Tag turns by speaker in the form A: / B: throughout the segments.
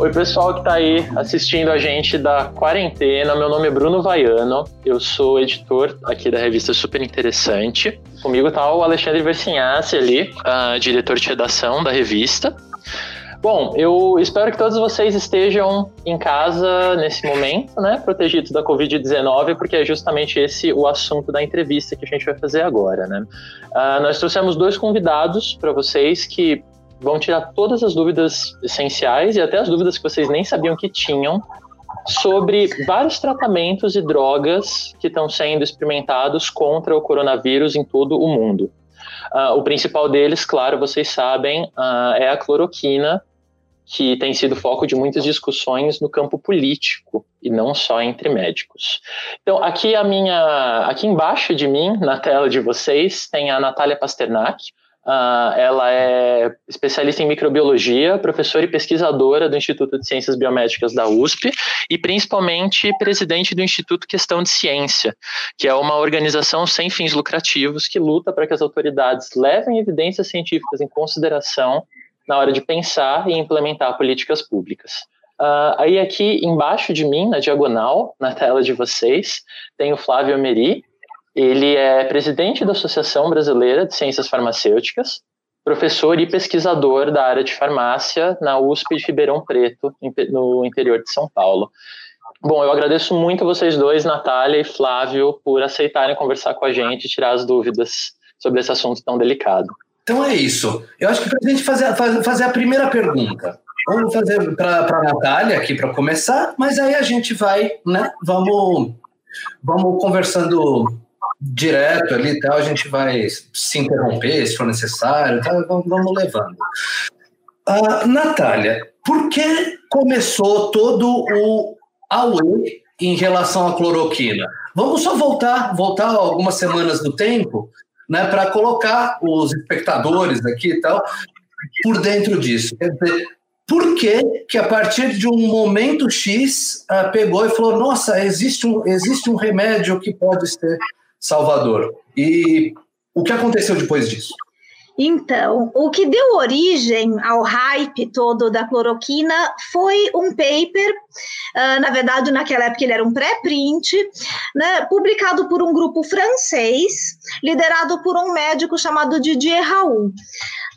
A: Oi, pessoal que está aí assistindo a gente da quarentena. Meu nome é Bruno Vaiano, eu sou editor aqui da revista Super Interessante. Comigo está o Alexandre Versinhassi ali, uh, diretor de redação da revista. Bom, eu espero que todos vocês estejam em casa nesse momento, né, protegidos da Covid-19, porque é justamente esse o assunto da entrevista que a gente vai fazer agora, né. Uh, nós trouxemos dois convidados para vocês que vão tirar todas as dúvidas essenciais e até as dúvidas que vocês nem sabiam que tinham sobre vários tratamentos e drogas que estão sendo experimentados contra o coronavírus em todo o mundo. Uh, o principal deles, claro, vocês sabem, uh, é a cloroquina, que tem sido foco de muitas discussões no campo político e não só entre médicos. Então, aqui a minha, aqui embaixo de mim, na tela de vocês, tem a Natália Pasternak, Uh, ela é especialista em microbiologia, professora e pesquisadora do Instituto de Ciências Biomédicas da USP e principalmente presidente do Instituto Questão de Ciência, que é uma organização sem fins lucrativos que luta para que as autoridades levem evidências científicas em consideração na hora de pensar e implementar políticas públicas. Uh, aí aqui embaixo de mim, na diagonal, na tela de vocês, tem o Flávio Meri, ele é presidente da Associação Brasileira de Ciências Farmacêuticas, professor e pesquisador da área de farmácia na USP de Ribeirão Preto, no interior de São Paulo. Bom, eu agradeço muito a vocês dois, Natália e Flávio, por aceitarem conversar com a gente e tirar as dúvidas sobre esse assunto tão delicado.
B: Então é isso. Eu acho que para a gente fazer, fazer a primeira pergunta, vamos fazer para a Natália aqui para começar, mas aí a gente vai, né? Vamos, vamos conversando direto ali e tal, a gente vai se interromper se for necessário, tá? vamos, levando. Uh, Natália, por que começou todo o Aue em relação à cloroquina? Vamos só voltar, voltar algumas semanas do tempo, né, para colocar os espectadores aqui e tal por dentro disso. Quer dizer, por que, que a partir de um momento X uh, pegou e falou: nossa, existe um, existe um remédio que pode ser Salvador. E o que aconteceu depois disso?
C: Então, o que deu origem ao hype todo da cloroquina foi um paper, uh, na verdade, naquela época ele era um pré-print, né, publicado por um grupo francês, liderado por um médico chamado Didier Raoult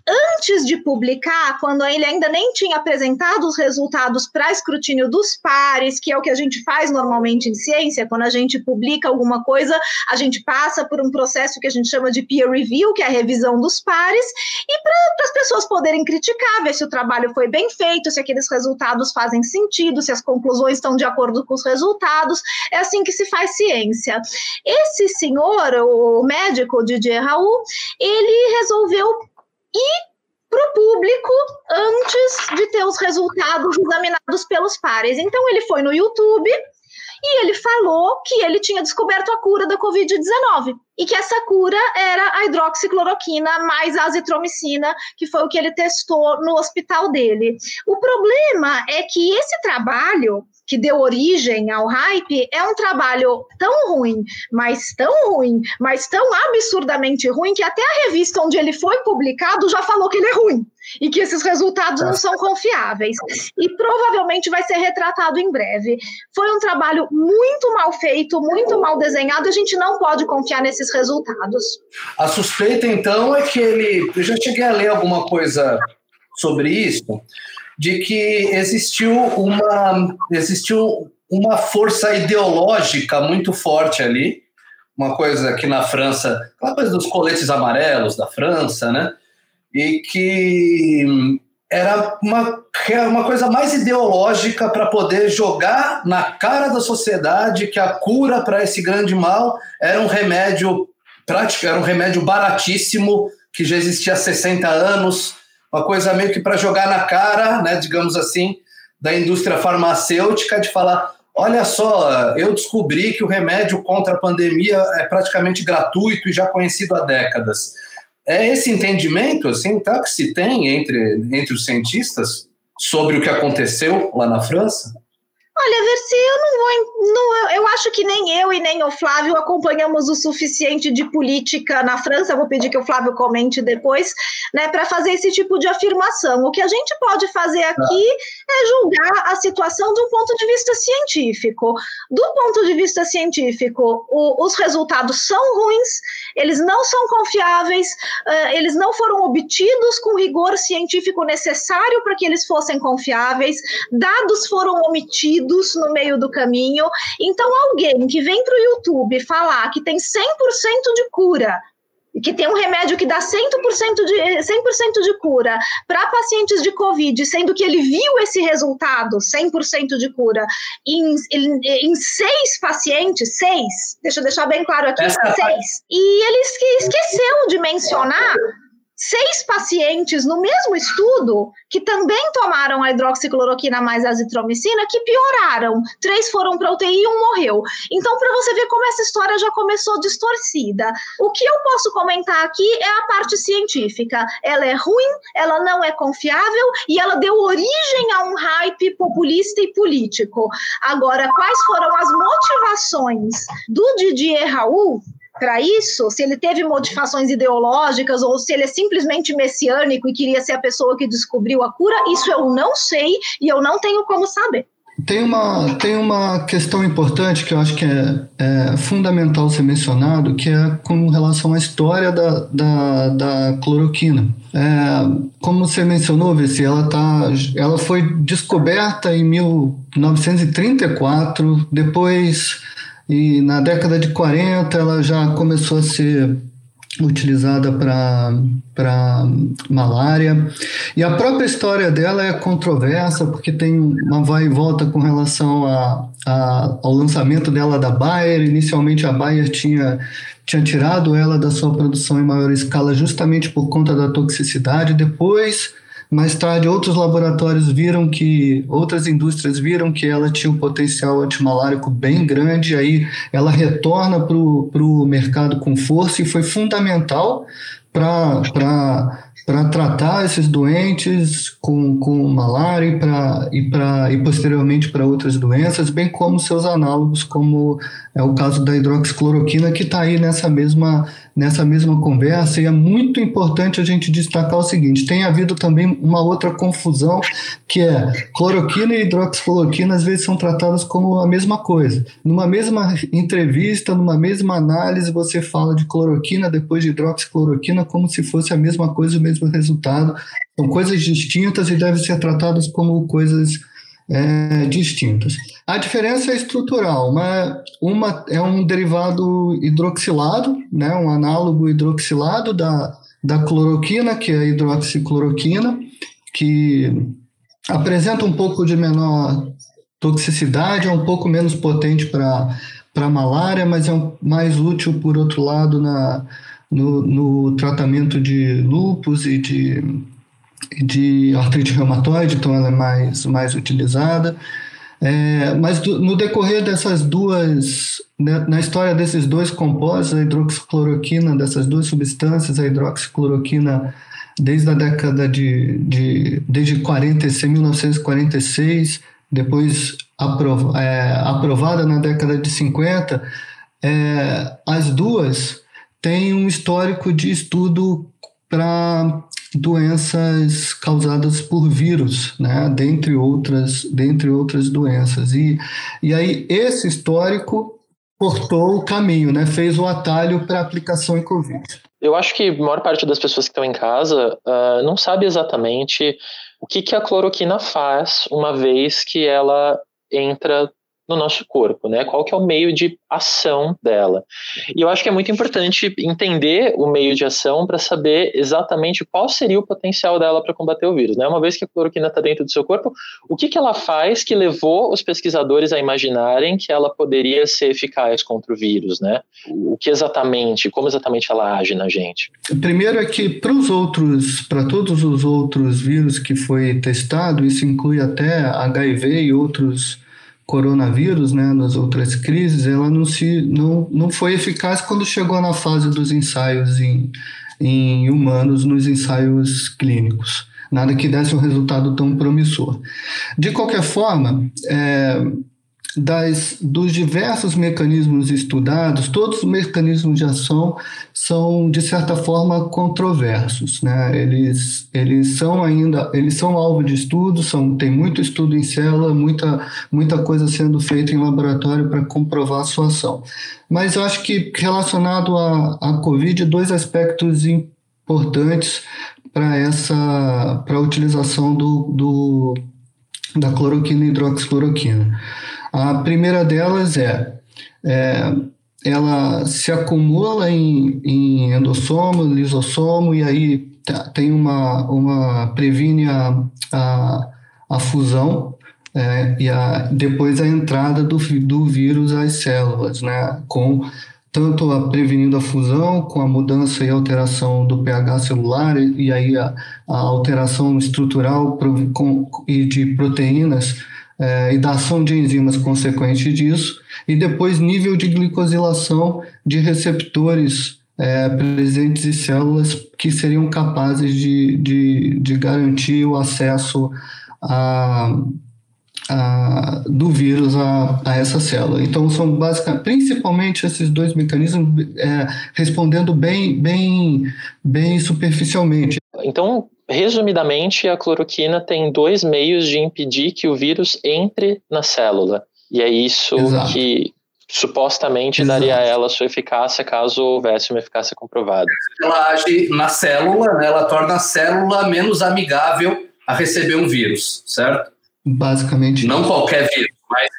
C: antes de publicar, quando ele ainda nem tinha apresentado os resultados para escrutínio dos pares, que é o que a gente faz normalmente em ciência, quando a gente publica alguma coisa, a gente passa por um processo que a gente chama de peer review, que é a revisão dos pares, e para as pessoas poderem criticar, ver se o trabalho foi bem feito, se aqueles resultados fazem sentido, se as conclusões estão de acordo com os resultados. É assim que se faz ciência. Esse senhor, o médico Didier Raul, ele resolveu e para o público antes de ter os resultados examinados pelos pares. Então, ele foi no YouTube e ele falou que ele tinha descoberto a cura da Covid-19 e que essa cura era a hidroxicloroquina mais a azitromicina, que foi o que ele testou no hospital dele. O problema é que esse trabalho que deu origem ao hype é um trabalho tão ruim, mas tão ruim, mas tão absurdamente ruim que até a revista onde ele foi publicado já falou que ele é ruim e que esses resultados não são confiáveis. E provavelmente vai ser retratado em breve. Foi um trabalho muito mal feito, muito mal desenhado, a gente não pode confiar nesses resultados.
B: A suspeita, então, é que ele. Eu já cheguei a ler alguma coisa sobre isso de que existiu uma, existiu uma força ideológica muito forte ali, uma coisa aqui na França, aquela coisa dos coletes amarelos da França, né? E que era uma, uma coisa mais ideológica para poder jogar na cara da sociedade que a cura para esse grande mal era um remédio prático, era um remédio baratíssimo que já existia há 60 anos, uma coisa meio que para jogar na cara, né, digamos assim, da indústria farmacêutica de falar, olha só, eu descobri que o remédio contra a pandemia é praticamente gratuito e já conhecido há décadas. É esse entendimento assim, tá, que se tem entre, entre os cientistas sobre o que aconteceu lá na França?
C: Olha, Versi, eu não vou. Não, eu acho que nem eu e nem o Flávio acompanhamos o suficiente de política na França. Vou pedir que o Flávio comente depois, né, para fazer esse tipo de afirmação. O que a gente pode fazer aqui é julgar a situação de um ponto de vista científico. Do ponto de vista científico, o, os resultados são ruins, eles não são confiáveis, uh, eles não foram obtidos com o rigor científico necessário para que eles fossem confiáveis, dados foram omitidos no meio do caminho. Então, alguém que vem para o YouTube falar que tem 100% de cura que tem um remédio que dá 100% de, 100 de cura para pacientes de Covid, sendo que ele viu esse resultado, 100% de cura, em, em, em, seis pacientes, seis, deixa eu deixar bem claro aqui, Essa seis, e ele esqueceu de mencionar seis pacientes no mesmo estudo que também tomaram a hidroxicloroquina mais azitromicina que pioraram. Três foram para UTI e um morreu. Então, para você ver como essa história já começou distorcida. O que eu posso comentar aqui é a parte científica. Ela é ruim, ela não é confiável e ela deu origem a um hype populista e político. Agora, quais foram as motivações do Didier Raul? Para isso, se ele teve modificações ideológicas ou se ele é simplesmente messiânico e queria ser a pessoa que descobriu a cura, isso eu não sei e eu não tenho como saber.
D: Tem uma, tem uma questão importante que eu acho que é, é fundamental ser mencionado, que é com relação à história da, da, da cloroquina. É, como você mencionou, Vessi, ela, tá, ela foi descoberta em 1934, depois e na década de 40 ela já começou a ser utilizada para malária. E a própria história dela é controversa, porque tem uma vai e volta com relação a, a, ao lançamento dela da Bayer. Inicialmente a Bayer tinha, tinha tirado ela da sua produção em maior escala justamente por conta da toxicidade. Depois mais tarde, outros laboratórios viram que, outras indústrias viram que ela tinha um potencial antimalárico bem grande, aí ela retorna para o mercado com força e foi fundamental para para tratar esses doentes com, com malária e, pra, e, e posteriormente para outras doenças, bem como seus análogos, como é o caso da hidroxicloroquina, que está aí nessa mesma, nessa mesma conversa. E é muito importante a gente destacar o seguinte: tem havido também uma outra confusão, que é cloroquina e hidroxicloroquina às vezes são tratadas como a mesma coisa. Numa mesma entrevista, numa mesma análise, você fala de cloroquina depois de hidroxicloroquina como se fosse a mesma coisa, o mesmo mesmo resultado. São coisas distintas e devem ser tratadas como coisas é, distintas. A diferença é estrutural. Uma, uma é um derivado hidroxilado, né, um análogo hidroxilado da, da cloroquina, que é a hidroxicloroquina, que apresenta um pouco de menor toxicidade, é um pouco menos potente para malária, mas é mais útil, por outro lado, na, no, no tratamento de lupus e de, de artrite reumatoide, então ela é mais, mais utilizada. É, mas do, no decorrer dessas duas, né, na história desses dois compostos, a hidroxicloroquina, dessas duas substâncias, a hidroxicloroquina, desde a década de, de desde 40, 1946, depois aprov, é, aprovada na década de 50, é, as duas tem um histórico de estudo para doenças causadas por vírus, né, dentre outras, dentre outras doenças. E, e aí esse histórico cortou o caminho, né, fez o atalho para aplicação em Covid.
A: Eu acho que a maior parte das pessoas que estão em casa uh, não sabe exatamente o que, que a cloroquina faz uma vez que ela entra no nosso corpo, né? Qual que é o meio de ação dela? E eu acho que é muito importante entender o meio de ação para saber exatamente qual seria o potencial dela para combater o vírus, né? Uma vez que a cloroquina está dentro do seu corpo, o que que ela faz que levou os pesquisadores a imaginarem que ela poderia ser eficaz contra o vírus, né? O que exatamente, como exatamente ela age na gente?
D: Primeiro é que para os outros, para todos os outros vírus que foi testado, isso inclui até HIV e outros coronavírus, né, nas outras crises, ela não, se, não, não foi eficaz quando chegou na fase dos ensaios em, em humanos, nos ensaios clínicos. nada que desse um resultado tão promissor. De qualquer forma, é, das, dos diversos mecanismos estudados, todos os mecanismos de ação são, de certa forma, controversos. Né? Eles, eles são ainda, eles são alvo de estudo, são, tem muito estudo em célula, muita, muita coisa sendo feita em laboratório para comprovar sua ação. Mas eu acho que relacionado à, à Covid, dois aspectos importantes para essa para a utilização do, do, da cloroquina e hidroxicloroquina. A primeira delas é, é ela se acumula em, em endossomo, lisossomo, e aí tem uma, uma previne a, a, a fusão é, e a, depois a entrada do, do vírus às células, né, com tanto a prevenindo a fusão, com a mudança e alteração do pH celular, e, aí a, a alteração estrutural com, e de proteínas é, e da ação de enzimas consequente disso, e depois nível de glicosilação de receptores é, presentes em células que seriam capazes de, de, de garantir o acesso a, a, do vírus a, a, essa célula. Então, são basicamente, principalmente esses dois mecanismos é, respondendo bem, bem, bem superficialmente.
A: Então, resumidamente, a cloroquina tem dois meios de impedir que o vírus entre na célula. E é isso Exato. que supostamente Exato. daria a ela sua eficácia caso houvesse uma eficácia comprovada.
B: Ela age na célula, né? ela torna a célula menos amigável a receber um vírus, certo?
D: Basicamente.
B: Não qualquer vírus, mas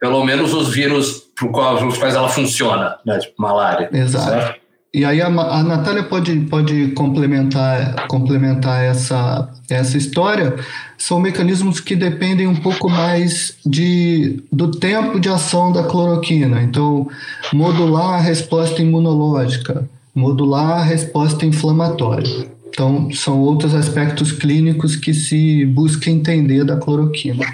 B: pelo menos os vírus para os quais ela funciona, né? tipo malária.
D: Exato. Certo? E aí a, a Natália pode, pode complementar, complementar essa, essa história. São mecanismos que dependem um pouco mais de, do tempo de ação da cloroquina. Então, modular a resposta imunológica, modular a resposta inflamatória. Então, são outros aspectos clínicos que se busca entender da cloroquina.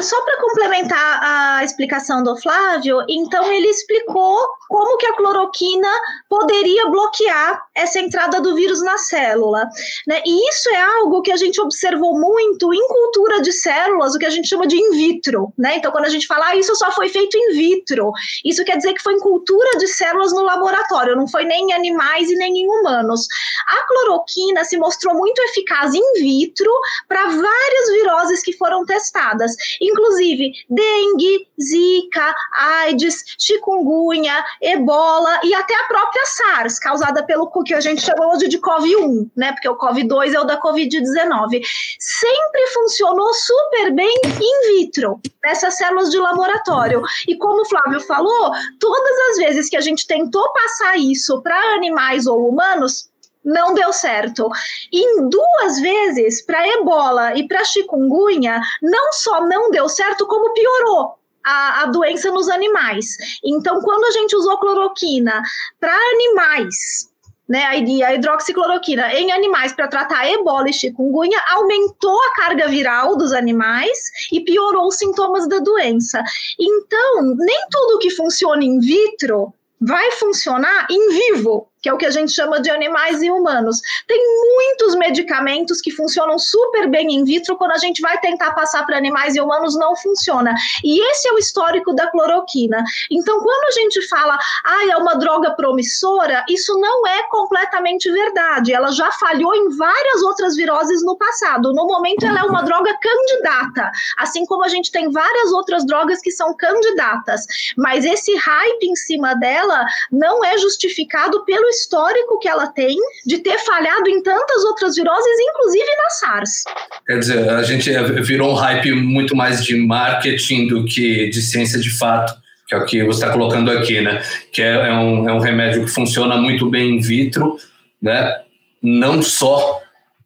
C: Só para complementar a explicação do Flávio, então ele explicou como que a cloroquina poderia bloquear essa entrada do vírus na célula. Né? E isso é algo que a gente observou muito em cultura de células, o que a gente chama de in vitro. Né? Então, quando a gente fala, ah, isso só foi feito in vitro, isso quer dizer que foi em cultura de células no laboratório, não foi nem em animais e nem em humanos. A cloroquina se mostrou muito eficaz in vitro para várias viroses que foram testadas, inclusive dengue, zika, AIDS, chikungunya, ebola e até a própria SARS, causada pelo que a gente chama hoje de COVID-1, né? Porque o COVID-2 é o da COVID-19. Sempre funcionou super bem in vitro, nessas células de laboratório. E como o Flávio falou, todas as vezes que a gente tentou passar isso para animais ou humanos, não deu certo. Em duas vezes, para ebola e para chikungunya, não só não deu certo, como piorou. A, a doença nos animais. Então, quando a gente usou cloroquina para animais, né, a hidroxicloroquina em animais para tratar ebola e chikungunya aumentou a carga viral dos animais e piorou os sintomas da doença. Então, nem tudo que funciona in vitro vai funcionar em vivo que é o que a gente chama de animais e humanos. Tem muitos medicamentos que funcionam super bem in vitro, quando a gente vai tentar passar para animais e humanos, não funciona. E esse é o histórico da cloroquina. Então, quando a gente fala, ah, é uma droga promissora, isso não é completamente verdade. Ela já falhou em várias outras viroses no passado. No momento, ela é uma droga candidata, assim como a gente tem várias outras drogas que são candidatas. Mas esse hype em cima dela não é justificado pelo histórico que ela tem de ter falhado em tantas outras viroses, inclusive na SARS.
B: Quer dizer, a gente virou um hype muito mais de marketing do que de ciência de fato, que é o que você está colocando aqui, né? Que é, é, um, é um remédio que funciona muito bem in vitro, né? Não só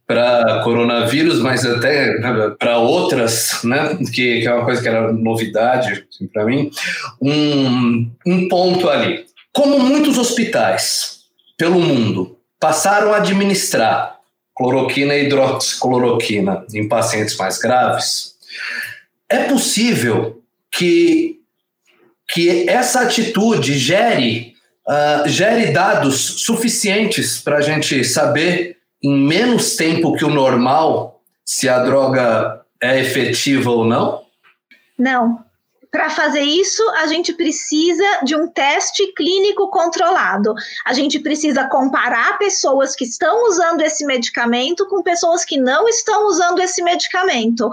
B: para coronavírus, mas até para outras, né? Que, que, é uma coisa que era novidade assim, para mim. Um, um ponto ali. Como muitos hospitais pelo mundo passaram a administrar cloroquina e hidroxicloroquina em pacientes mais graves, é possível que, que essa atitude gere, uh, gere dados suficientes para a gente saber, em menos tempo que o normal, se a droga é efetiva ou não?
C: Não. Para fazer isso, a gente precisa de um teste clínico controlado. A gente precisa comparar pessoas que estão usando esse medicamento com pessoas que não estão usando esse medicamento.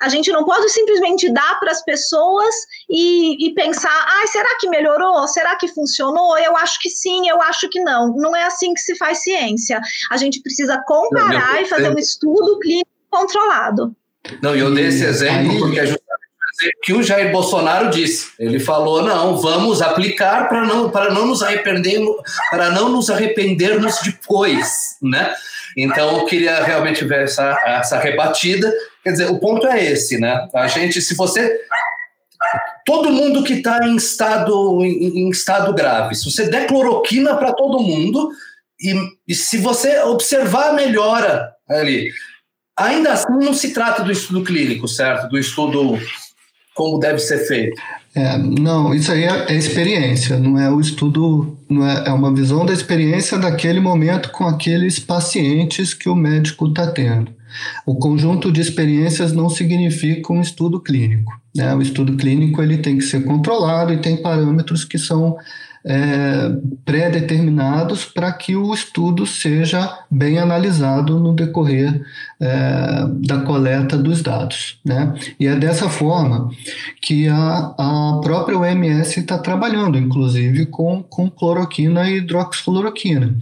C: A gente não pode simplesmente dar para as pessoas e, e pensar, ah, será que melhorou? Será que funcionou? Eu acho que sim, eu acho que não. Não é assim que se faz ciência. A gente precisa comparar e fazer um estudo clínico controlado.
B: Não, e eu dei esse exemplo porque é justamente que o Jair Bolsonaro disse. Ele falou: não, vamos aplicar para não, para não nos arrependermos, para não nos arrependermos depois, né? Então eu queria realmente ver essa, essa rebatida. Quer dizer, o ponto é esse, né? A gente, se você todo mundo que está em estado em, em, estado grave, se você der cloroquina para todo mundo e, e se você observar a melhora ali, ainda assim não se trata do estudo clínico, certo? Do estudo como deve ser feito.
D: É, não, isso aí é, é, experiência, não é o estudo, não é, é uma visão da experiência daquele momento com aqueles pacientes que o médico está tendo. O conjunto de experiências não significa um estudo clínico. Né? O estudo clínico ele tem que ser controlado e tem parâmetros que são é, pré-determinados para que o estudo seja bem analisado no decorrer é, da coleta dos dados. Né? E é dessa forma que a, a própria OMS está trabalhando, inclusive, com, com cloroquina e hidroxicloroquina.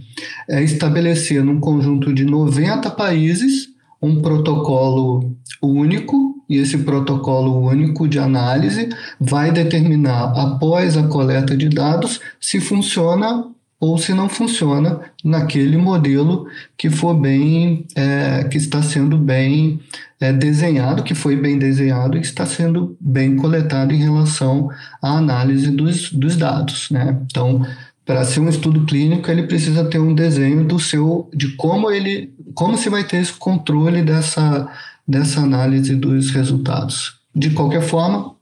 D: É estabelecer num conjunto de 90 países um protocolo único e esse protocolo único de análise vai determinar, após a coleta de dados, se funciona ou se não funciona naquele modelo que for bem, é, que está sendo bem é, desenhado, que foi bem desenhado e está sendo bem coletado em relação à análise dos, dos dados. Né? Então, para ser um estudo clínico, ele precisa ter um desenho do seu, de como ele, como se vai ter esse controle dessa dessa análise dos resultados. De qualquer forma,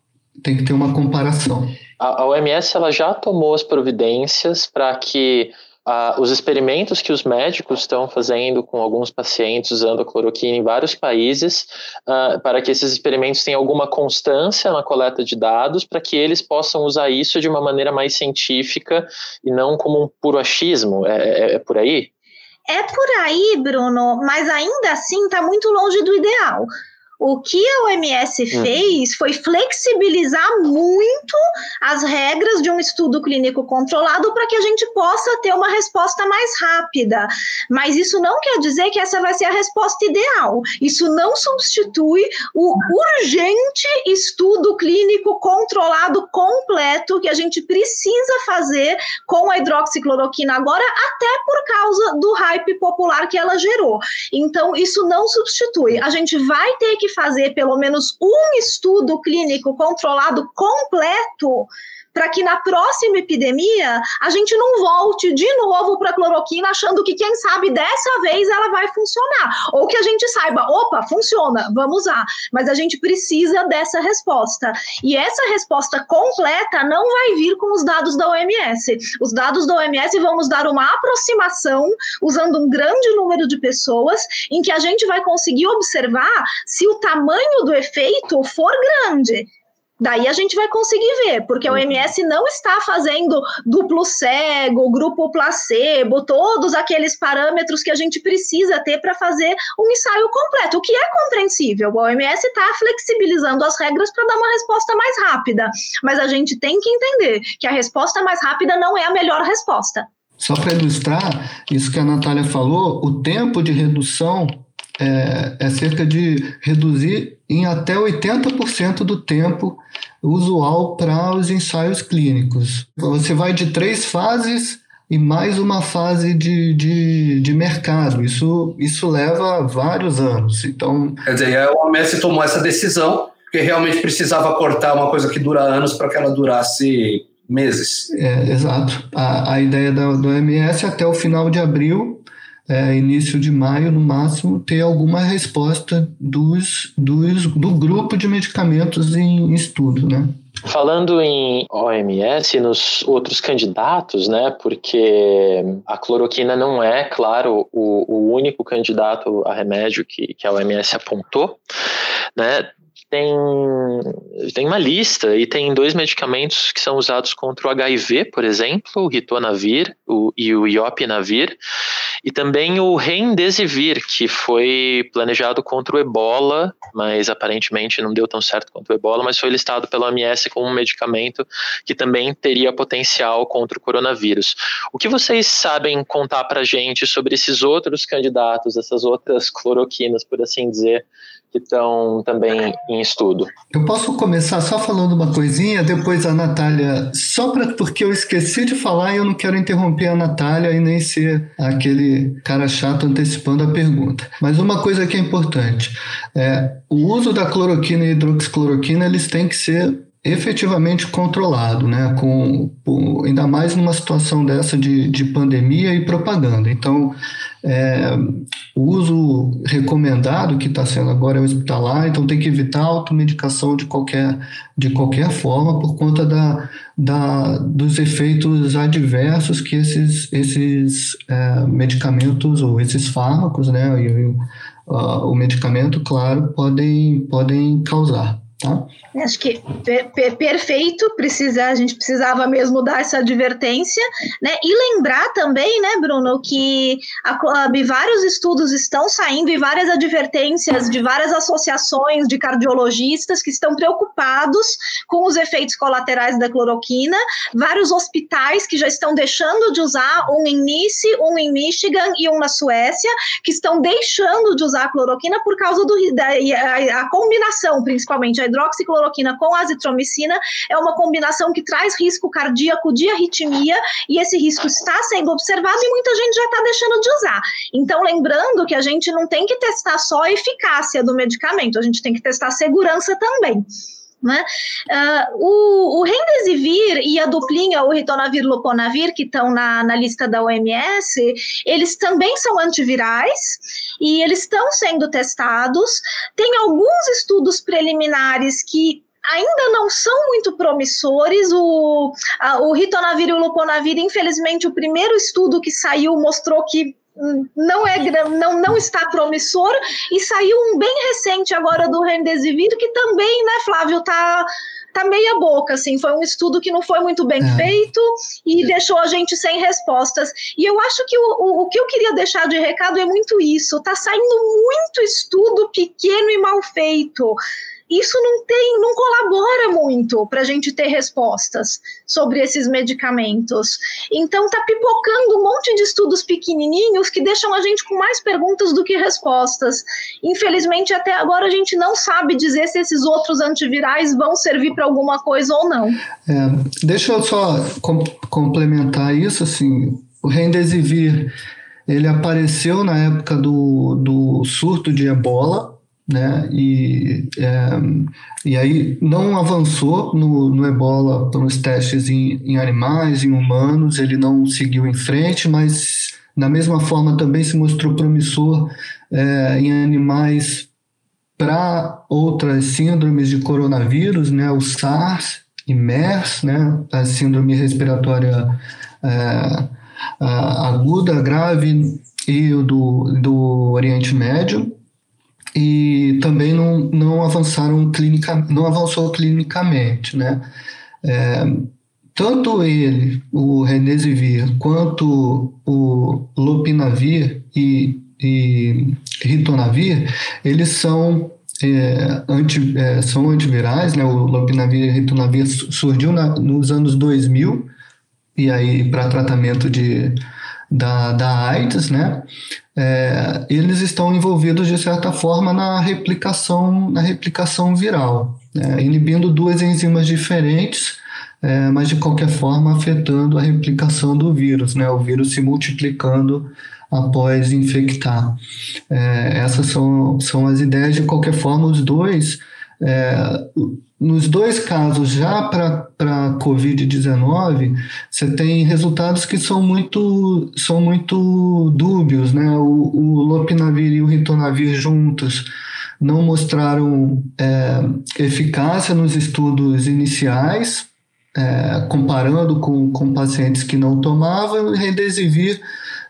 D: tem que ter uma comparação.
A: A, OMS ela já tomou as providências para que uh, os experimentos que os médicos estão fazendo com alguns pacientes usando a cloroquina em vários países, uh, para que esses experimentos tenham alguma constância na coleta de dados, para que eles possam usar isso de uma maneira mais científica e não como um puro achismo. É, é, é por aí?
C: É por aí, Bruno, mas ainda assim está muito longe do ideal. O que a OMS hum. fez foi flexibilizar muito as regras de um estudo clínico controlado para que a gente possa ter uma resposta mais rápida. Mas isso não quer dizer que essa vai ser a resposta ideal. Isso não substitui o urgente estudo clínico controlado completo que a gente precisa fazer com a hidroxicloroquina agora, até por causa do hype popular que ela gerou. Então, isso não substitui. A gente vai ter que fazer pelo menos um estudo clínico controlado completo para que na próxima epidemia a gente não volte de novo para a cloroquina achando que, quem sabe, dessa vez ela vai funcionar. Ou que a gente saiba, opa, funciona, vamos usar. Mas a gente precisa dessa resposta. E essa resposta completa não vai vir com os dados da OMS. Os dados da OMS vão nos dar uma aproximação, usando um grande número de pessoas, em que a gente vai conseguir observar se o tamanho do efeito for grande. Daí a gente vai conseguir ver, porque a OMS não está fazendo duplo cego, grupo placebo, todos aqueles parâmetros que a gente precisa ter para fazer um ensaio completo, o que é compreensível. A OMS está flexibilizando as regras para dar uma resposta mais rápida, mas a gente tem que entender que a resposta mais rápida não é a melhor resposta.
D: Só para ilustrar isso que a Natália falou, o tempo de redução é, é cerca de reduzir em até 80% do tempo usual para os ensaios clínicos. Você vai de três fases e mais uma fase de, de, de mercado. Isso, isso leva vários anos. Então,
B: Quer dizer, a OMS tomou essa decisão porque realmente precisava cortar uma coisa que dura anos para que ela durasse meses.
D: É, exato. A, a ideia da, do OMS até o final de abril é, início de maio, no máximo, ter alguma resposta dos, dos, do grupo de medicamentos em estudo, né?
A: Falando em OMS, nos outros candidatos, né, porque a cloroquina não é, claro, o, o único candidato a remédio que, que a OMS apontou, né, tem, tem uma lista e tem dois medicamentos que são usados contra o HIV, por exemplo, o ritonavir o, e o iopinavir, e também o remdesivir, que foi planejado contra o ebola, mas aparentemente não deu tão certo contra o ebola, mas foi listado pela OMS como um medicamento que também teria potencial contra o coronavírus. O que vocês sabem contar para gente sobre esses outros candidatos, essas outras cloroquinas, por assim dizer, que estão também em estudo.
D: Eu posso começar só falando uma coisinha, depois a Natália, só pra, porque eu esqueci de falar e eu não quero interromper a Natália e nem ser aquele cara chato antecipando a pergunta. Mas uma coisa que é importante, é, o uso da cloroquina e hidroxicloroquina, eles têm que ser efetivamente controlado, né? Com, com, ainda mais numa situação dessa de, de pandemia e propaganda. Então, é, o uso recomendado que está sendo agora é hospitalar, então tem que evitar a automedicação de qualquer, de qualquer forma por conta da, da, dos efeitos adversos que esses, esses é, medicamentos ou esses fármacos, né? E, uh, o medicamento, claro, podem, podem causar. Tá?
C: Acho que per, per, perfeito, precisa, a gente precisava mesmo dar essa advertência, né? E lembrar também, né, Bruno, que a, vários estudos estão saindo e várias advertências de várias associações de cardiologistas que estão preocupados com os efeitos colaterais da cloroquina, vários hospitais que já estão deixando de usar, um em Nice, um em Michigan e um na Suécia, que estão deixando de usar a cloroquina por causa do, da a, a combinação, principalmente, hidroxicloroquina com azitromicina é uma combinação que traz risco cardíaco de arritmia e esse risco está sendo observado e muita gente já está deixando de usar. Então, lembrando que a gente não tem que testar só a eficácia do medicamento, a gente tem que testar a segurança também. Né? Uh, o, o Remdesivir e a duplinha, o Ritonavir Loponavir, que estão na, na lista da OMS, eles também são antivirais e eles estão sendo testados. Tem alguns estudos preliminares que ainda não são muito promissores. O, a, o ritonavir e o loponavir, infelizmente, o primeiro estudo que saiu mostrou que não é não, não está promissor e saiu um bem recente agora do Remdesivir que também, né, Flávio, tá tá meia boca, assim, foi um estudo que não foi muito bem é. feito e deixou a gente sem respostas. E eu acho que o, o, o, que eu queria deixar de recado é muito isso, tá saindo muito estudo pequeno e mal feito isso não tem, não colabora muito para a gente ter respostas sobre esses medicamentos. Então tá pipocando um monte de estudos pequenininhos que deixam a gente com mais perguntas do que respostas. Infelizmente até agora a gente não sabe dizer se esses outros antivirais vão servir para alguma coisa ou não.
D: É, deixa eu só com, complementar isso assim, o Remdesivir ele apareceu na época do, do surto de ebola, né? E, é, e aí não avançou no, no ebola nos testes em, em, animais, em humanos, ele não seguiu em frente, mas da mesma forma também se mostrou promissor é, em animais para outras síndromes de coronavírus, né? O SARS e MERS, né? A síndrome respiratória é, aguda, grave e o do, do Oriente Médio e também não, não avançaram clinica, não avançou clinicamente, né? É, tanto ele, o Remdesivir, quanto o Lopinavir e, e Ritonavir, eles são é, anti, é, são antivirais, né? O Lopinavir e Ritonavir surgiu na, nos anos 2000 e aí para tratamento de da, da AIDS, né? É, eles estão envolvidos de certa forma na replicação, na replicação viral, né? inibindo duas enzimas diferentes, é, mas de qualquer forma afetando a replicação do vírus, né? O vírus se multiplicando após infectar. É, essas são, são as ideias, de qualquer forma, os dois. É, nos dois casos, já para a Covid-19, você tem resultados que são muito, são muito dúbios, né? O, o lopinavir e o ritonavir juntos não mostraram é, eficácia nos estudos iniciais, é, comparando com, com pacientes que não tomavam, e Remdesivir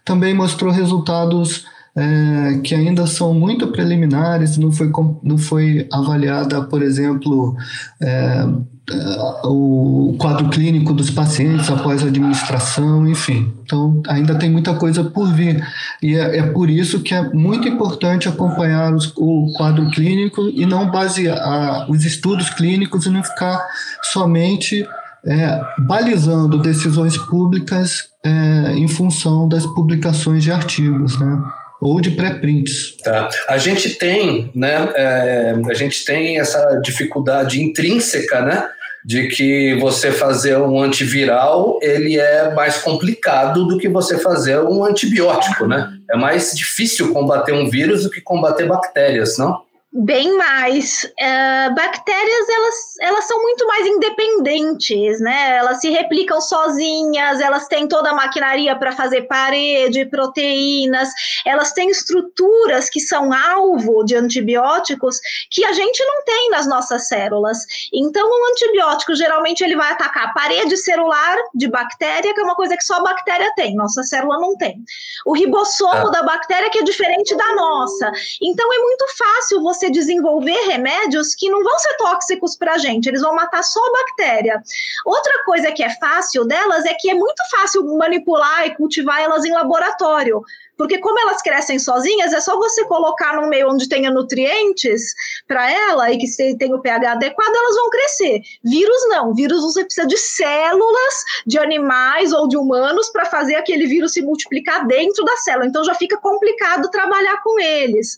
D: também mostrou resultados é, que ainda são muito preliminares, não foi, não foi avaliada, por exemplo, é, é, o quadro clínico dos pacientes após a administração, enfim. Então, ainda tem muita coisa por vir. E é, é por isso que é muito importante acompanhar os, o quadro clínico e não basear os estudos clínicos e não ficar somente é, balizando decisões públicas é, em função das publicações de artigos, né? Ou de pré-prints.
B: Tá. A gente tem, né? É, a gente tem essa dificuldade intrínseca, né? De que você fazer um antiviral ele é mais complicado do que você fazer um antibiótico, né? É mais difícil combater um vírus do que combater bactérias, não?
C: Bem mais. Uh, bactérias, elas, elas são muito mais independentes, né? Elas se replicam sozinhas, elas têm toda a maquinaria para fazer parede, proteínas, elas têm estruturas que são alvo de antibióticos que a gente não tem nas nossas células. Então, um antibiótico, geralmente, ele vai atacar a parede celular de bactéria, que é uma coisa que só a bactéria tem, nossa célula não tem. O ribossomo ah. da bactéria, que é diferente da nossa. Então, é muito fácil você você desenvolver remédios que não vão ser tóxicos para a gente, eles vão matar só a bactéria. Outra coisa que é fácil delas é que é muito fácil manipular e cultivar elas em laboratório. Porque como elas crescem sozinhas, é só você colocar num meio onde tenha nutrientes para ela e que tenha o pH adequado, elas vão crescer. Vírus não. Vírus você precisa de células de animais ou de humanos para fazer aquele vírus se multiplicar dentro da célula. Então já fica complicado trabalhar com eles.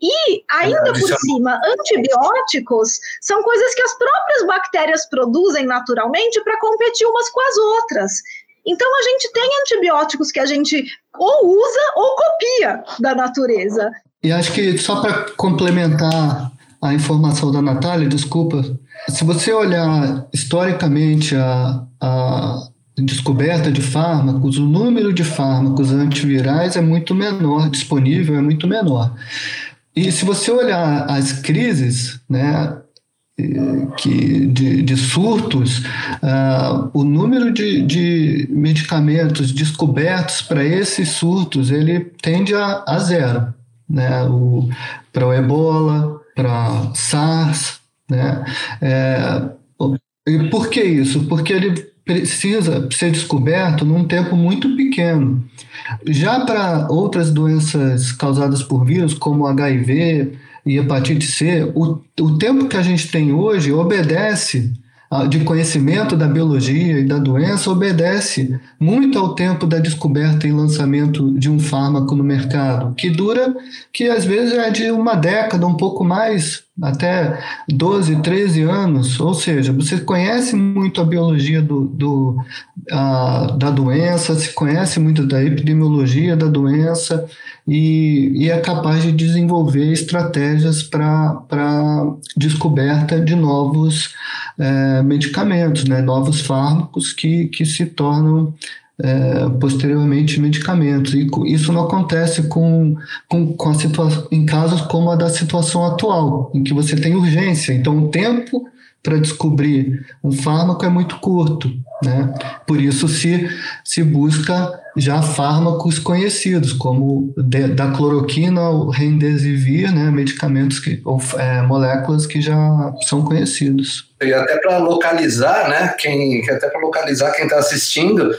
C: E ainda por cima, antibióticos são coisas que as próprias bactérias produzem naturalmente para competir umas com as outras. Então a gente tem antibióticos que a gente ou usa ou copia da natureza.
D: E acho que só para complementar a informação da Natália, desculpa, se você olhar historicamente a, a descoberta de fármacos, o número de fármacos antivirais é muito menor, disponível é muito menor. E se você olhar as crises, né, que, de, de surtos, uh, o número de, de medicamentos descobertos para esses surtos ele tende a, a zero. Né? Para o ebola, para SARS. Né? É, e por que isso? Porque ele precisa ser descoberto num tempo muito pequeno. Já para outras doenças causadas por vírus, como HIV, e hepatite C, o, o tempo que a gente tem hoje obedece de conhecimento da biologia e da doença obedece muito ao tempo da descoberta e lançamento de um fármaco no mercado, que dura, que às vezes é de uma década, um pouco mais, até 12, 13 anos. Ou seja, você conhece muito a biologia do, do a, da doença, se conhece muito da epidemiologia da doença e, e é capaz de desenvolver estratégias para descoberta de novos é, medicamentos, né, novos fármacos que, que se tornam é, posteriormente medicamentos. E isso não acontece com, com, com a situação, em casos como a da situação atual, em que você tem urgência. Então, o tempo para descobrir um fármaco é muito curto. Né? Por isso se, se busca já fármacos conhecidos, como de, da cloroquina ao remdesivir, né? medicamentos que, ou é, moléculas que já são conhecidos.
B: E até para localizar, né? Quem, até para localizar quem está assistindo,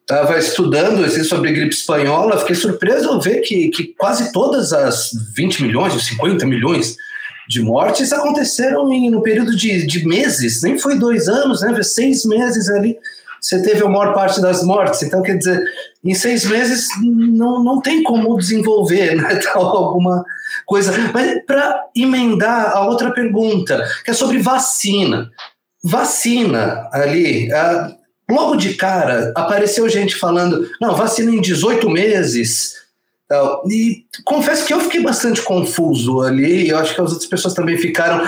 B: estava estudando assim, sobre gripe espanhola, fiquei surpreso ao ver que, que quase todas as 20 milhões, ou 50 milhões de mortes aconteceram em, no período de, de meses, nem foi dois anos, né? Seis meses ali você teve a maior parte das mortes. Então, quer dizer, em seis meses não, não tem como desenvolver né, tal, alguma coisa. Mas para emendar a outra pergunta, que é sobre vacina. Vacina ali, uh, logo de cara apareceu gente falando, não, vacina em 18 meses. Tal. E confesso que eu fiquei bastante confuso ali, eu acho que as outras pessoas também ficaram.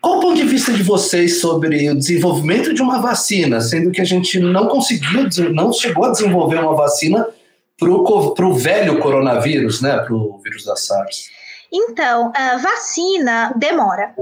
B: Qual o ponto de vista de vocês sobre o desenvolvimento de uma vacina, sendo que a gente não conseguiu, não chegou a desenvolver uma vacina para o velho coronavírus, né, para o vírus da SARS?
C: Então, a vacina demora.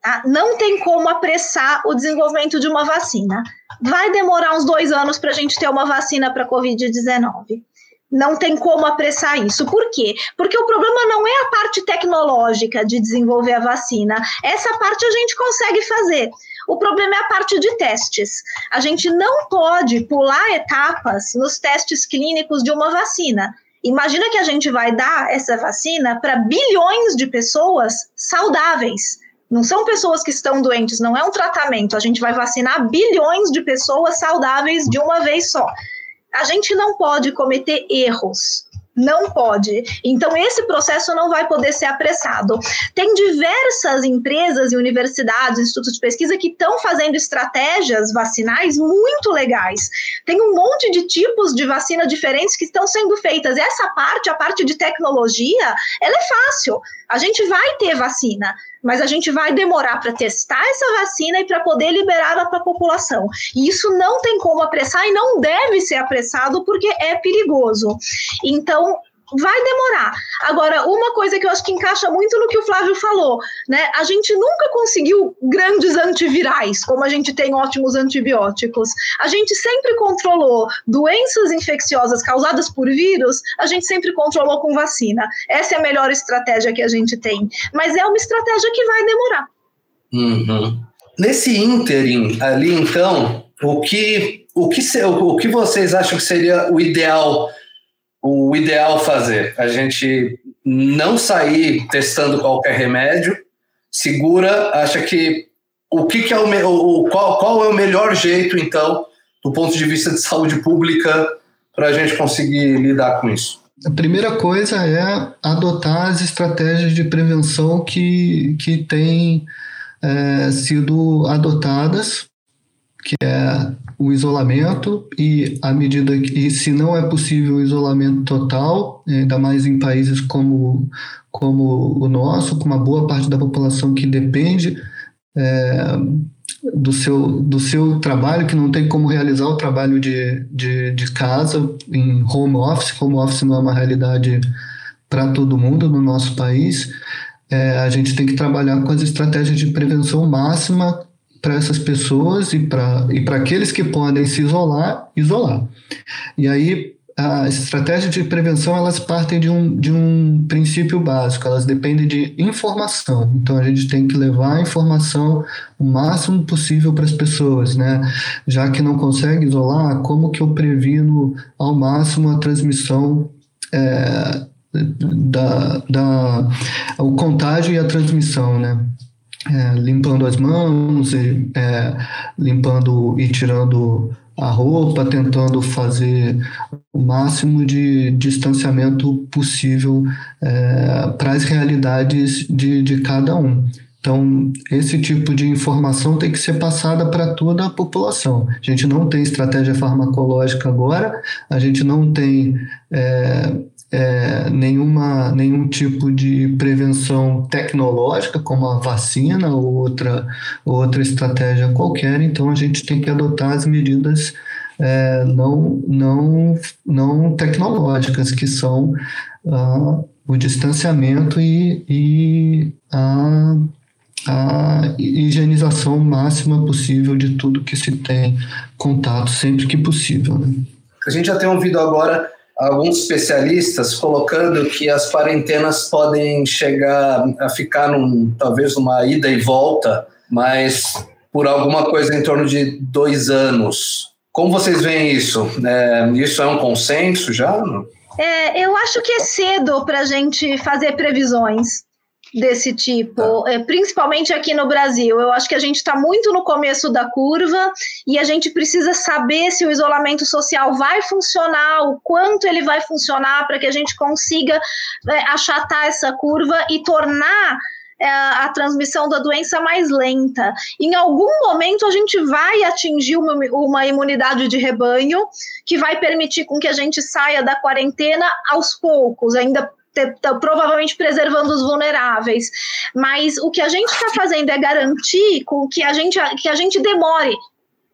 C: Tá? Não tem como apressar o desenvolvimento de uma vacina. Vai demorar uns dois anos para a gente ter uma vacina para a Covid-19. Não tem como apressar isso. Por quê? Porque o problema não é a parte tecnológica de desenvolver a vacina. Essa parte a gente consegue fazer. O problema é a parte de testes. A gente não pode pular etapas nos testes clínicos de uma vacina. Imagina que a gente vai dar essa vacina para bilhões de pessoas saudáveis. Não são pessoas que estão doentes, não é um tratamento. A gente vai vacinar bilhões de pessoas saudáveis de uma vez só. A gente não pode cometer erros não pode. Então, esse processo não vai poder ser apressado. Tem diversas empresas e universidades, institutos de pesquisa que estão fazendo estratégias vacinais muito legais. Tem um monte de tipos de vacina diferentes que estão sendo feitas. Essa parte, a parte de tecnologia, ela é fácil. A gente vai ter vacina, mas a gente vai demorar para testar essa vacina e para poder liberá-la para a população. E isso não tem como apressar e não deve ser apressado porque é perigoso. Então, vai demorar. Agora, uma coisa que eu acho que encaixa muito no que o Flávio falou, né? A gente nunca conseguiu grandes antivirais, como a gente tem ótimos antibióticos. A gente sempre controlou doenças infecciosas causadas por vírus, a gente sempre controlou com vacina. Essa é a melhor estratégia que a gente tem. Mas é uma estratégia que vai demorar.
B: Uhum. Nesse ínterim ali, então, o que, o, que, o que vocês acham que seria o ideal o ideal fazer. A gente não sair testando qualquer remédio, segura, acha que o que, que é o, o qual, qual é o melhor jeito, então, do ponto de vista de saúde pública, para a gente conseguir lidar com isso?
D: A primeira coisa é adotar as estratégias de prevenção que, que têm é, sido adotadas, que é o isolamento e à medida que, se não é possível o isolamento total, ainda mais em países como, como o nosso, com uma boa parte da população que depende é, do, seu, do seu trabalho, que não tem como realizar o trabalho de, de, de casa em home office, home office não é uma realidade para todo mundo no nosso país, é, a gente tem que trabalhar com as estratégias de prevenção máxima para essas pessoas e para e aqueles que podem se isolar, isolar. E aí a estratégia de prevenção elas partem de um, de um princípio básico, elas dependem de informação. Então a gente tem que levar a informação o máximo possível para as pessoas, né? Já que não consegue isolar, como que eu previno ao máximo a transmissão é, da, da o contágio e a transmissão, né? É, limpando as mãos, e, é, limpando e tirando a roupa, tentando fazer o máximo de distanciamento possível é, para as realidades de, de cada um. Então, esse tipo de informação tem que ser passada para toda a população. A gente não tem estratégia farmacológica agora, a gente não tem é, é, nenhuma, nenhum tipo de prevenção tecnológica, como a vacina ou outra, outra estratégia qualquer, então a gente tem que adotar as medidas é, não, não, não tecnológicas, que são ah, o distanciamento e, e a, a higienização máxima possível de tudo que se tem contato, sempre que possível. Né?
B: A gente já tem ouvido agora alguns especialistas colocando que as quarentenas podem chegar a ficar num, talvez numa ida e volta, mas por alguma coisa em torno de dois anos. Como vocês veem isso? É, isso é um consenso já?
C: É, eu acho que é cedo para a gente fazer previsões desse tipo, tá. é, principalmente aqui no Brasil. Eu acho que a gente está muito no começo da curva e a gente precisa saber se o isolamento social vai funcionar, o quanto ele vai funcionar para que a gente consiga é, achatar essa curva e tornar é, a transmissão da doença mais lenta. Em algum momento a gente vai atingir uma, uma imunidade de rebanho que vai permitir com que a gente saia da quarentena aos poucos, ainda provavelmente preservando os vulneráveis. Mas o que a gente está fazendo é garantir com que a gente, que a gente demore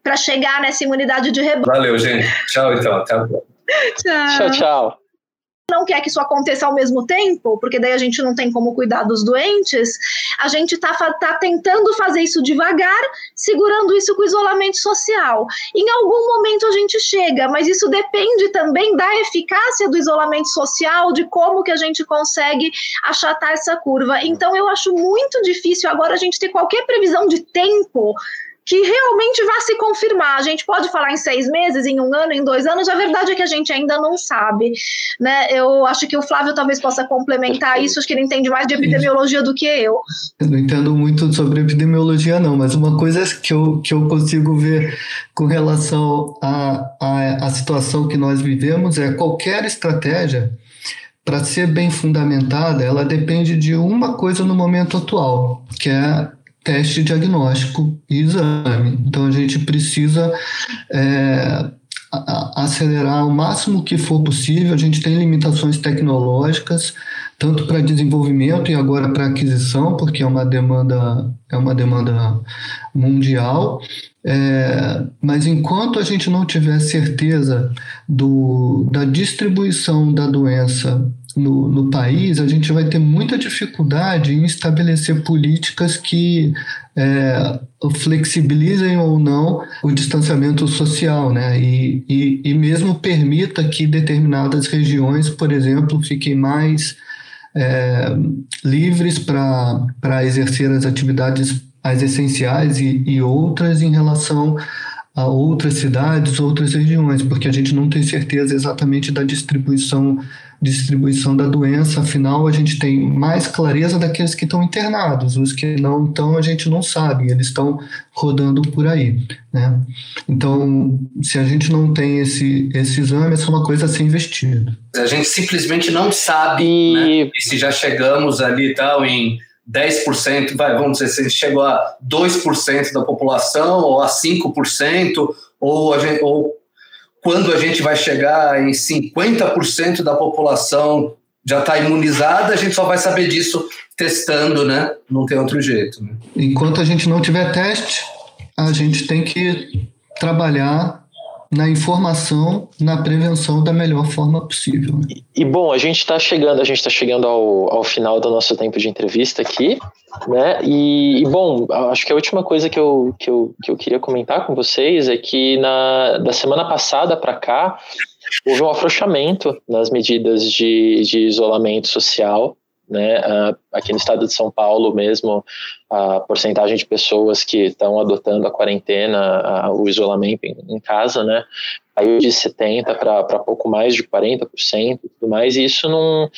C: para chegar nessa imunidade de rebanho.
B: Valeu, gente. Tchau, então. Até a próxima.
A: Tchau, tchau. tchau
C: não quer que isso aconteça ao mesmo tempo, porque daí a gente não tem como cuidar dos doentes, a gente está tá tentando fazer isso devagar, segurando isso com isolamento social. Em algum momento a gente chega, mas isso depende também da eficácia do isolamento social, de como que a gente consegue achatar essa curva. Então eu acho muito difícil agora a gente ter qualquer previsão de tempo que realmente vá se confirmar. A gente pode falar em seis meses, em um ano, em dois anos, a verdade é que a gente ainda não sabe. Né? Eu acho que o Flávio talvez possa complementar isso, acho que ele entende mais de epidemiologia do que eu.
D: Eu não entendo muito sobre epidemiologia, não, mas uma coisa que eu, que eu consigo ver com relação à a, a, a situação que nós vivemos é qualquer estratégia para ser bem fundamentada, ela depende de uma coisa no momento atual, que é teste diagnóstico e exame. Então a gente precisa é, acelerar o máximo que for possível. A gente tem limitações tecnológicas, tanto para desenvolvimento e agora para aquisição, porque é uma demanda, é uma demanda mundial. É, mas enquanto a gente não tiver certeza do, da distribuição da doença no, no país, a gente vai ter muita dificuldade em estabelecer políticas que é, flexibilizem ou não o distanciamento social, né? E, e, e mesmo permita que determinadas regiões, por exemplo, fiquem mais é, livres para exercer as atividades as essenciais e, e outras em relação a outras cidades, outras regiões, porque a gente não tem certeza exatamente da distribuição distribuição da doença, afinal a gente tem mais clareza daqueles que estão internados, os que não estão a gente não sabe, eles estão rodando por aí, né? Então, se a gente não tem esse, esse exame, essa é uma coisa a ser investida.
B: A gente simplesmente não sabe, e... né? E se já chegamos ali tal em 10%, vai, vamos dizer, se chegou a 2% da população, ou a 5%, ou, a gente, ou quando a gente vai chegar em 50% da população já está imunizada, a gente só vai saber disso testando, né? Não tem outro jeito. Né?
D: Enquanto a gente não tiver teste, a gente tem que trabalhar na informação, na prevenção da melhor forma possível.
A: E, e bom, a gente está chegando, a gente está chegando ao, ao final do nosso tempo de entrevista aqui, né? E, e, bom, acho que a última coisa que eu, que eu, que eu queria comentar com vocês é que na, da semana passada para cá houve um afrouxamento nas medidas de, de isolamento social né? Aqui no estado de São Paulo mesmo, a porcentagem de pessoas que estão adotando a quarentena, o isolamento em, casa, né? Caiu de 70% para pouco mais de 40% e tudo mais, e isso num,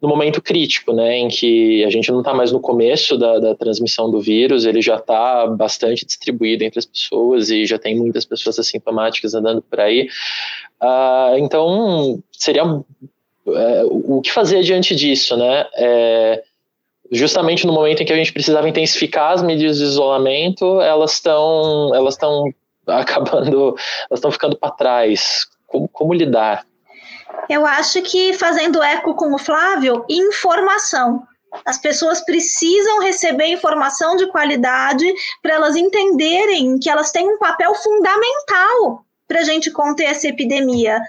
A: num momento crítico, né? Em que a gente não está mais no começo da, da transmissão do vírus, ele já está bastante distribuído entre as pessoas e já tem muitas pessoas assintomáticas andando por aí. Uh, então, seria é, o que fazer diante disso, né? É, justamente no momento em que a gente precisava intensificar as medidas de isolamento, elas estão elas estão acabando, elas estão ficando para trás. Como, como lidar?
C: Eu acho que fazendo eco com o Flávio, informação. As pessoas precisam receber informação de qualidade para elas entenderem que elas têm um papel fundamental para a gente conter essa epidemia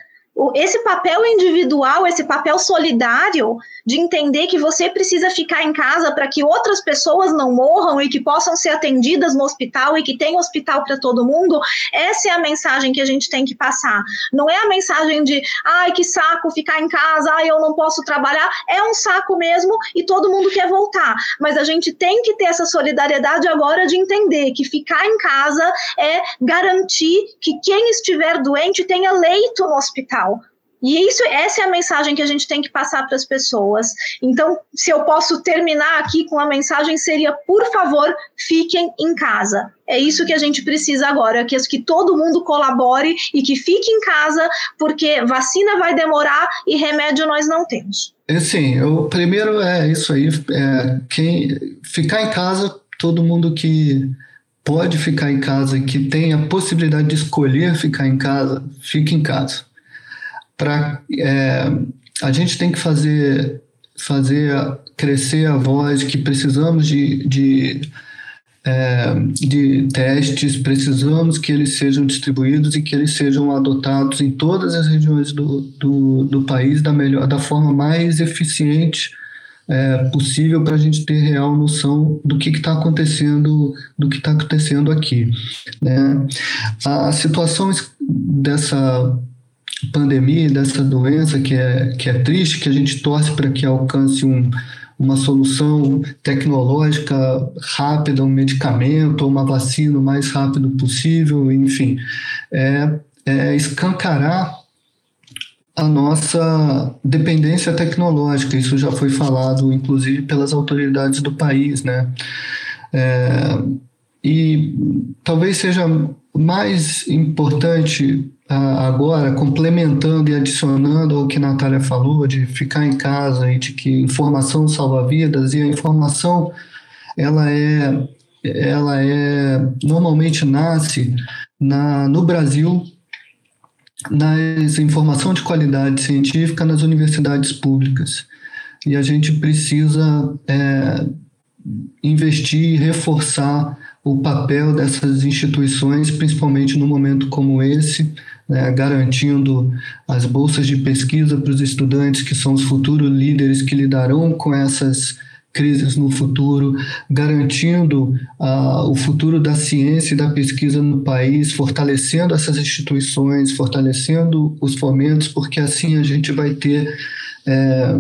C: esse papel individual, esse papel solidário de entender que você precisa ficar em casa para que outras pessoas não morram e que possam ser atendidas no hospital e que tem hospital para todo mundo, essa é a mensagem que a gente tem que passar. Não é a mensagem de, ai, que saco ficar em casa, ai, eu não posso trabalhar. É um saco mesmo e todo mundo quer voltar. Mas a gente tem que ter essa solidariedade agora de entender que ficar em casa é garantir que quem estiver doente tenha leito no hospital. E isso, essa é a mensagem que a gente tem que passar para as pessoas. Então, se eu posso terminar aqui com a mensagem, seria: por favor, fiquem em casa. É isso que a gente precisa agora, que, que todo mundo colabore e que fique em casa, porque vacina vai demorar e remédio nós não temos.
D: É, sim, o primeiro é isso aí, é, quem ficar em casa, todo mundo que pode ficar em casa, que tem a possibilidade de escolher ficar em casa, fique em casa para é, a gente tem que fazer fazer crescer a voz que precisamos de, de, é, de testes, precisamos que eles sejam distribuídos e que eles sejam adotados em todas as regiões do, do, do país da, melhor, da forma mais eficiente é, possível para a gente ter real noção do que está acontecendo, do que está acontecendo aqui. Né? A situação dessa pandemia, dessa doença que é, que é triste, que a gente torce para que alcance um, uma solução tecnológica rápida, um medicamento uma vacina o mais rápido possível, enfim, é, é escancarar a nossa dependência tecnológica. Isso já foi falado, inclusive, pelas autoridades do país, né? É, e talvez seja mais importante agora, complementando e adicionando ao que a Natália falou, de ficar em casa e de que informação salva vidas, e a informação, ela é, ela é normalmente nasce na, no Brasil nas informação de qualidade científica nas universidades públicas. E a gente precisa é, investir e reforçar o papel dessas instituições, principalmente no momento como esse, né, garantindo as bolsas de pesquisa para os estudantes que são os futuros líderes que lidarão com essas crises no futuro, garantindo uh, o futuro da ciência e da pesquisa no país, fortalecendo essas instituições, fortalecendo os fomentos, porque assim a gente vai ter é,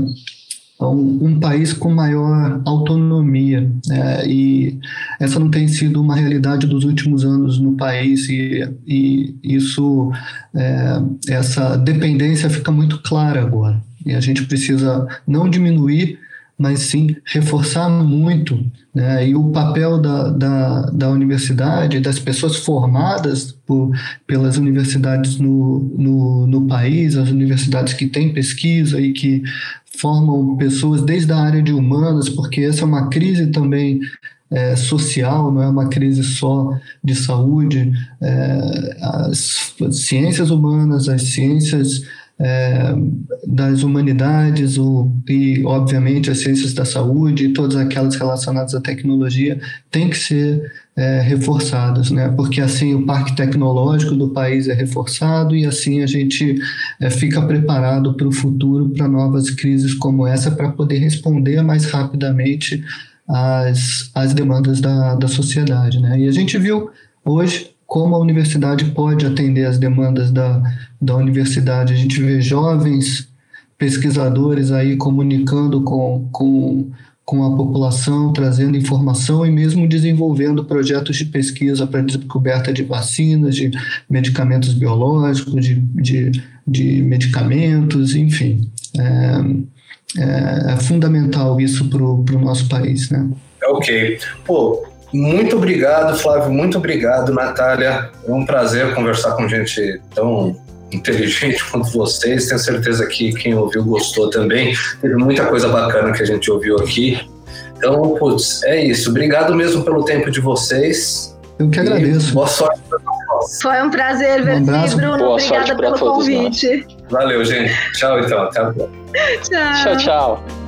D: um, um, país com maior autonomia. É, e essa não tem sido uma realidade dos últimos anos no país, e, e isso, é, essa dependência fica muito clara agora. E a gente precisa não diminuir mas sim reforçar muito né, e o papel da, da, da universidade, das pessoas formadas por, pelas universidades no, no, no país, as universidades que têm pesquisa e que formam pessoas desde a área de humanas, porque essa é uma crise também é, social, não é uma crise só de saúde. É, as ciências humanas, as ciências é, das humanidades o, e, obviamente, as ciências da saúde e todas aquelas relacionadas à tecnologia têm que ser é, reforçadas, né? porque assim o parque tecnológico do país é reforçado e assim a gente é, fica preparado para o futuro, para novas crises como essa, para poder responder mais rapidamente às, às demandas da, da sociedade. Né? E a gente viu hoje como a universidade pode atender as demandas da, da universidade. A gente vê jovens pesquisadores aí comunicando com, com, com a população, trazendo informação e mesmo desenvolvendo projetos de pesquisa para descoberta de vacinas, de medicamentos biológicos, de, de, de medicamentos, enfim. É, é, é fundamental isso para o nosso país, né?
B: Ok. Pô, muito obrigado, Flávio. Muito obrigado, Natália. É um prazer conversar com gente tão inteligente quanto vocês. Tenho certeza que quem ouviu gostou também. Teve muita coisa bacana que a gente ouviu aqui. Então, putz, é isso. Obrigado mesmo pelo tempo de vocês.
D: Eu que agradeço.
B: boa sorte para
C: Foi um prazer ver um Bruno. Boa Obrigada pelo convite.
B: Nós. Valeu, gente. Tchau, então. Até a próxima.
C: tchau.
A: Tchau, tchau.